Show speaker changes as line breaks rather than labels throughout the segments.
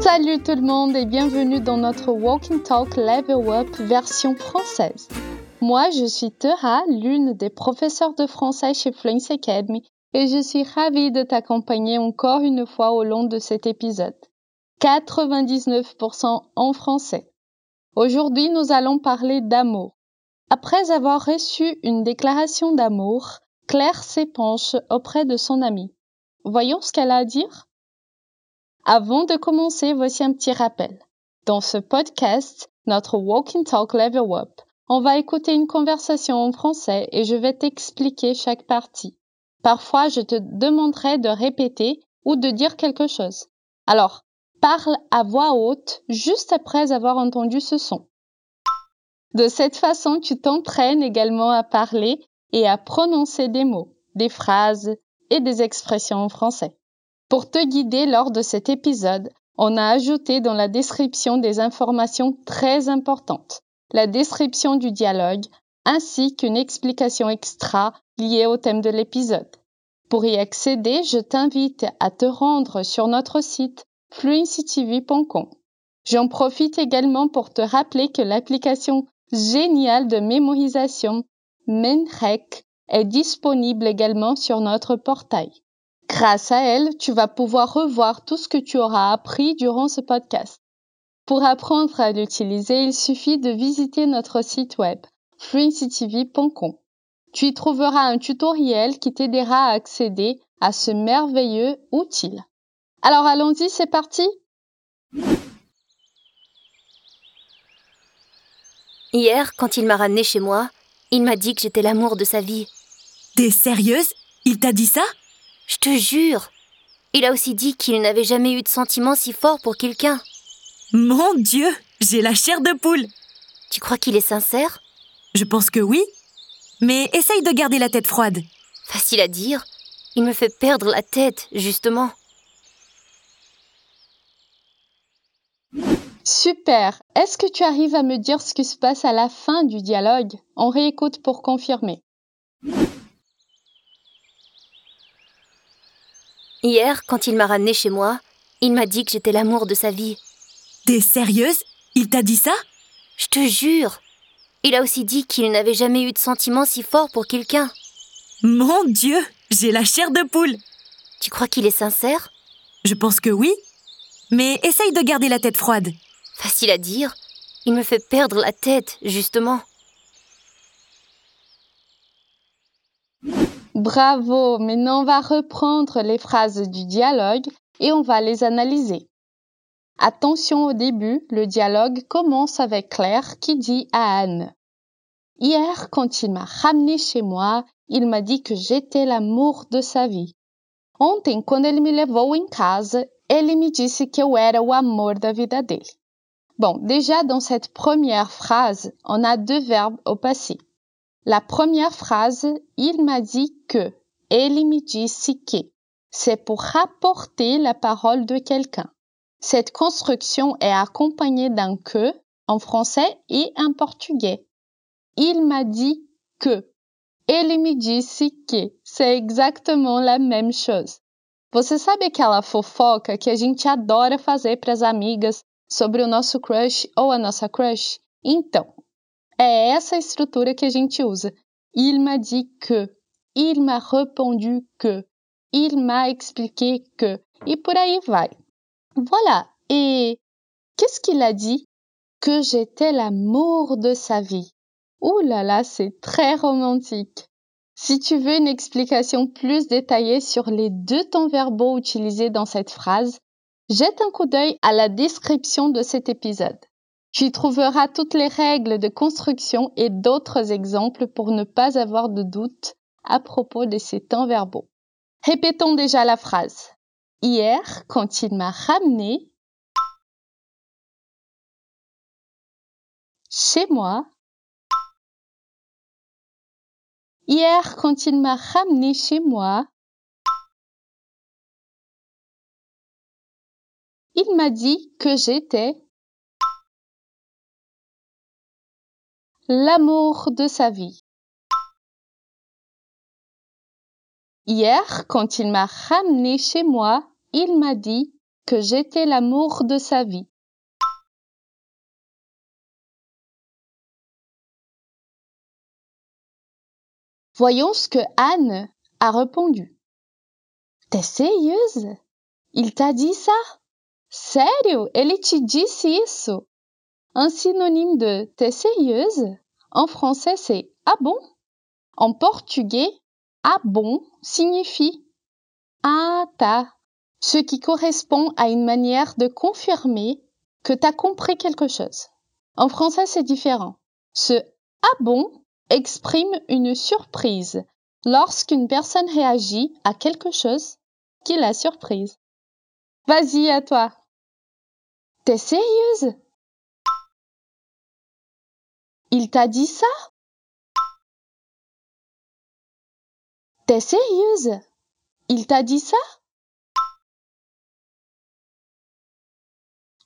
Salut tout le monde et bienvenue dans notre Walking Talk Level Up version française. Moi, je suis Tera, l'une des professeurs de français chez Fluency Academy et je suis ravie de t'accompagner encore une fois au long de cet épisode. 99% en français. Aujourd'hui, nous allons parler d'amour. Après avoir reçu une déclaration d'amour, Claire s'épanche auprès de son amie. Voyons ce qu'elle a à dire. Avant de commencer, voici un petit rappel. Dans ce podcast, notre Walking Talk Level Up, on va écouter une conversation en français et je vais t'expliquer chaque partie. Parfois, je te demanderai de répéter ou de dire quelque chose. Alors, parle à voix haute juste après avoir entendu ce son. De cette façon, tu t'entraînes également à parler et à prononcer des mots, des phrases et des expressions en français. Pour te guider lors de cet épisode, on a ajouté dans la description des informations très importantes, la description du dialogue ainsi qu'une explication extra liée au thème de l'épisode. Pour y accéder, je t'invite à te rendre sur notre site fluencytv.com. J'en profite également pour te rappeler que l'application géniale de mémorisation Menrec est disponible également sur notre portail. Grâce à elle, tu vas pouvoir revoir tout ce que tu auras appris durant ce podcast. Pour apprendre à l'utiliser, il suffit de visiter notre site web fluencytv.com. Tu y trouveras un tutoriel qui t'aidera à accéder à ce merveilleux outil. Alors allons-y, c'est parti
Hier, quand il m'a ramené chez moi, il m'a dit que j'étais l'amour de sa vie.
T'es sérieuse? Il t'a dit ça?
Je te jure. Il a aussi dit qu'il n'avait jamais eu de sentiments si forts pour quelqu'un.
Mon Dieu, j'ai la chair de poule.
Tu crois qu'il est sincère?
Je pense que oui. Mais essaye de garder la tête froide.
Facile à dire. Il me fait perdre la tête, justement.
Super. Est-ce que tu arrives à me dire ce qui se passe à la fin du dialogue? On réécoute pour confirmer.
Hier, quand il m'a ramené chez moi, il m'a dit que j'étais l'amour de sa vie.
T'es sérieuse? Il t'a dit ça?
Je te jure. Il a aussi dit qu'il n'avait jamais eu de sentiments si forts pour quelqu'un.
Mon Dieu, j'ai la chair de poule.
Tu crois qu'il est sincère?
Je pense que oui. Mais essaye de garder la tête froide.
Facile à dire. Il me fait perdre la tête, justement.
Bravo, maintenant on va reprendre les phrases du dialogue et on va les analyser. Attention au début, le dialogue commence avec Claire qui dit à Anne Hier, quand il m'a ramené chez moi, il m'a dit que j'étais l'amour de sa vie. Ontem, quando ele me levou em casa, ele me disse que eu era o amor da vida dele. Bon, déjà dans cette première phrase, on a deux verbes au passé. La première phrase, il m'a dit que, disse que, c'est pour rapporter la parole de quelqu'un. Cette construction est accompagnée d'un que en français et en portugais. Il m'a dit que. Disse que. C'est exactement la même chose. Você sabe aquela fofoca que a gente adora fazer para as amigas? Sobre o nosso crush ou a nossa crush? Então, é essa estrutura que a gente usa. Il m'a dit que. Il m'a répondu que. Il m'a expliqué que. E por aí vai. Voilà. Et qu'est-ce qu'il a dit? Que j'étais l'amour de sa vie. Ouh là là, c'est très romantique. Si tu veux une explication plus détaillée sur les deux temps verbaux utilisés dans cette phrase, jette un coup d'œil à la description de cet épisode. Tu y trouveras toutes les règles de construction et d'autres exemples pour ne pas avoir de doute à propos de ces temps verbaux. Répétons déjà la phrase. Hier, quand il m'a ramené chez moi, Hier, quand il m'a ramené chez moi, il m'a dit que j'étais l'amour de sa vie. Hier, quand il m'a ramené chez moi, il m'a dit que j'étais l'amour de sa vie. Voyons ce que Anne a répondu. T'es sérieuse? Il t'a dit ça? Sério? Ele te disse isso? Un synonyme de t'es sérieuse? En français, c'est ah bon? En portugais, ah bon signifie ah ta, ce qui correspond à une manière de confirmer que t'as compris quelque chose. En français, c'est différent. Ce ah bon exprime une surprise lorsqu'une personne réagit à quelque chose qui la surprise. Vas-y, à toi. T'es sérieuse? Il t'a dit ça? T'es sérieuse? Il t'a dit ça?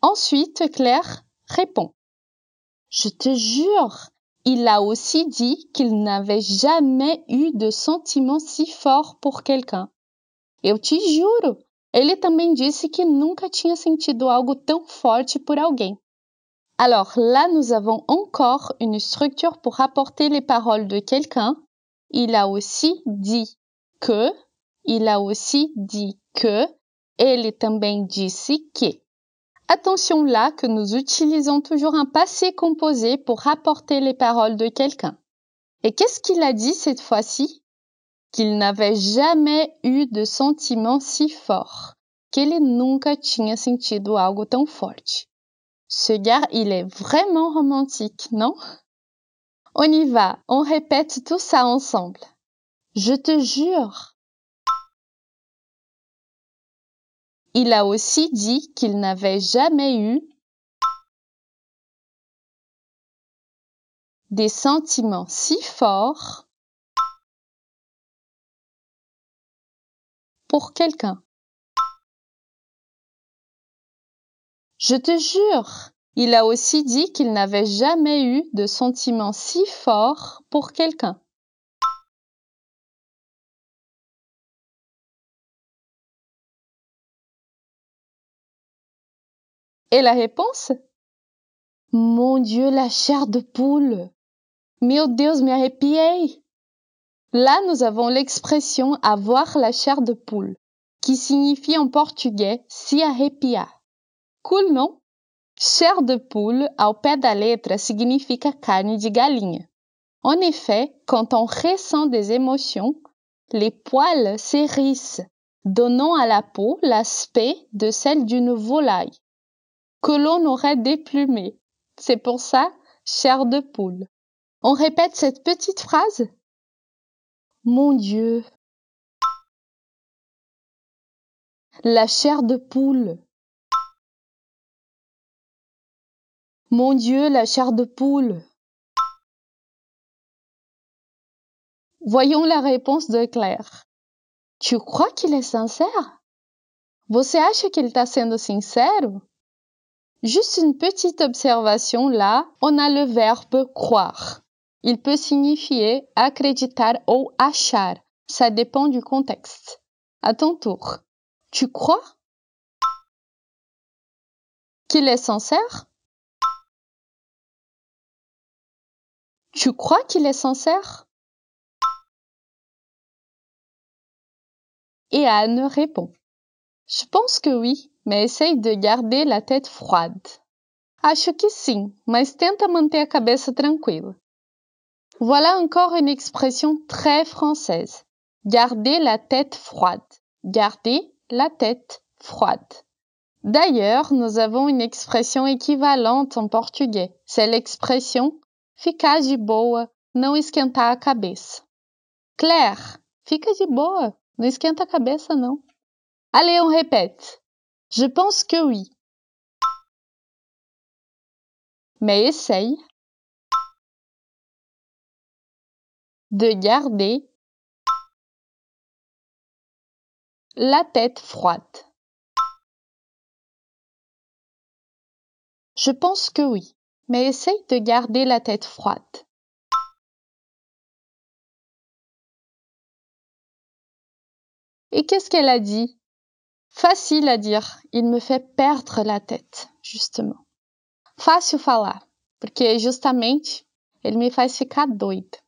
Ensuite, Claire répond. Je te jure, il a aussi dit qu'il n'avait jamais eu de sentiment si fort por quelqu'un. Eu te juro, ele também disse que nunca tinha sentido algo tão forte por alguém. Alors là, nous avons encore une structure pour rapporter les paroles de quelqu'un. Il a aussi dit que, il a aussi dit que, ele também disse que. Attention là que nous utilisons toujours un passé composé pour rapporter les paroles de quelqu'un. Et qu'est-ce qu'il a dit cette fois-ci? Qu'il n'avait jamais eu de sentiment si fort. Que ele nunca tinha sentido algo tão forte. Ce gars, il est vraiment romantique, non? On y va, on répète tout ça ensemble. Je te jure, Il a aussi dit qu'il n'avait jamais eu des sentiments si forts pour quelqu'un. Je te jure, il a aussi dit qu'il n'avait jamais eu de sentiments si forts pour quelqu'un. Et la réponse? Mon Dieu, la chair de poule. Meu Deus, me arrepiei. Là, nous avons l'expression avoir la chair de poule, qui signifie en portugais se arrepiar. Cool, non? Chair de poule, ao pé da letra, significa carne de galinha. En effet, quand on ressent des émotions, les poils s'hérissent, donnant à la peau l'aspect de celle d'une volaille que l'on aurait déplumé. C'est pour ça, chair de poule. On répète cette petite phrase? Mon Dieu. La chair de poule. Mon Dieu, la chair de poule. Voyons la réponse de Claire. Tu crois qu'il est sincère? Você acha que ele está sendo sincero? Juste une petite observation là, on a le verbe croire. Il peut signifier acreditar ou achar. Ça dépend du contexte. À ton tour. Tu crois qu'il est sincère? Tu crois qu'il est sincère? Et Anne répond. Je pense que oui. mais essaye de garder la tête froide. Acho que sim, mas tenta manter a cabeça tranquila. Voilà encore une expression très française. Garder la tête froide. Garder la tête froide. D'ailleurs, nous avons une expression équivalente en portugais. C'est l'expression ficar de boa, não esquentar a cabeça. Claire, fica de boa, não esquenta a cabeça não. Allez, on répète. Je pense que oui. Mais essaye de garder la tête froide. Je pense que oui, mais essaye de garder la tête froide. Et qu'est-ce qu'elle a dit? Facile à dire. Il me fait perdre la tête, justement. Fácil falar, porque justamente ele me faz ficar doida.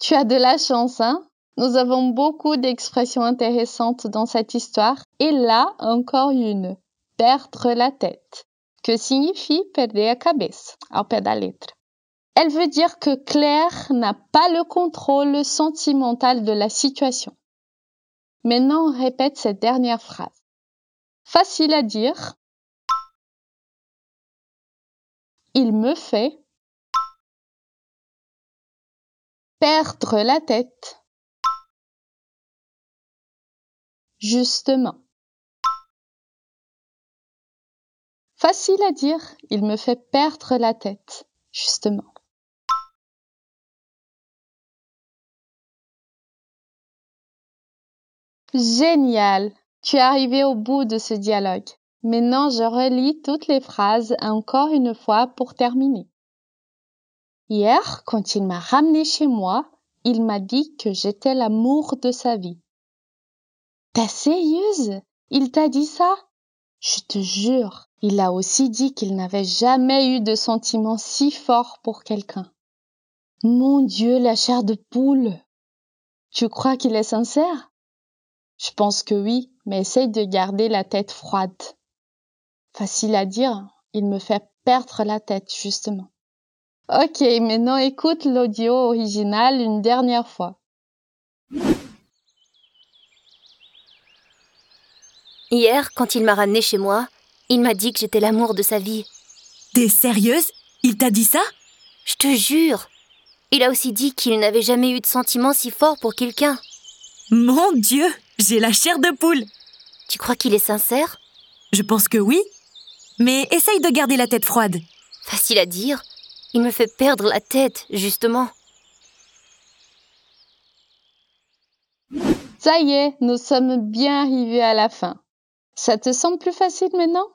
Tu as de la chance, hein Nous avons beaucoup d'expressions intéressantes dans cette histoire. Et là, encore une. Perdre la tête. Que signifie perder a cabeça, ao pé da letra? Elle veut dire que Claire n'a pas le contrôle sentimental de la situation. Maintenant, on répète cette dernière phrase. Facile à dire. Il me fait perdre la tête. Justement. Facile à dire, il me fait perdre la tête. Justement. Génial. Tu es arrivé au bout de ce dialogue. Maintenant, je relis toutes les phrases encore une fois pour terminer. Hier, quand il m'a ramené chez moi, il m'a dit que j'étais l'amour de sa vie. T'es sérieuse? Il t'a dit ça? Je te jure, il a aussi dit qu'il n'avait jamais eu de sentiment si fort pour quelqu'un. Mon Dieu, la chair de poule Tu crois qu'il est sincère? Je pense que oui, mais essaye de garder la tête froide. Facile à dire, il me fait perdre la tête, justement. Ok, maintenant écoute l'audio original une dernière fois.
Hier, quand il m'a ramené chez moi, il m'a dit que j'étais l'amour de sa vie.
T'es sérieuse? Il t'a dit ça?
Je te jure. Il a aussi dit qu'il n'avait jamais eu de sentiment si fort pour quelqu'un.
Mon Dieu j'ai la chair de poule.
Tu crois qu'il est sincère?
Je pense que oui. Mais essaye de garder la tête froide.
Facile à dire. Il me fait perdre la tête, justement.
Ça y est, nous sommes bien arrivés à la fin. Ça te semble plus facile maintenant?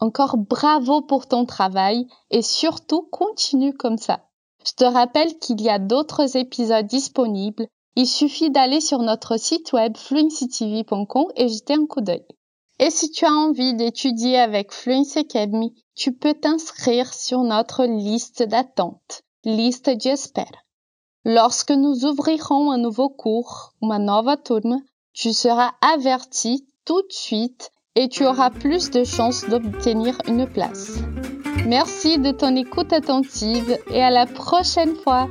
Encore bravo pour ton travail et surtout continue comme ça. Je te rappelle qu'il y a d'autres épisodes disponibles il suffit d'aller sur notre site web fluencytv.com et jeter un coup d'œil. Et si tu as envie d'étudier avec Fluency Academy, tu peux t'inscrire sur notre liste d'attente, liste j'espère. Lorsque nous ouvrirons un nouveau cours, uma nova turma, tu seras averti tout de suite et tu auras plus de chances d'obtenir une place. Merci de ton écoute attentive et à la prochaine fois.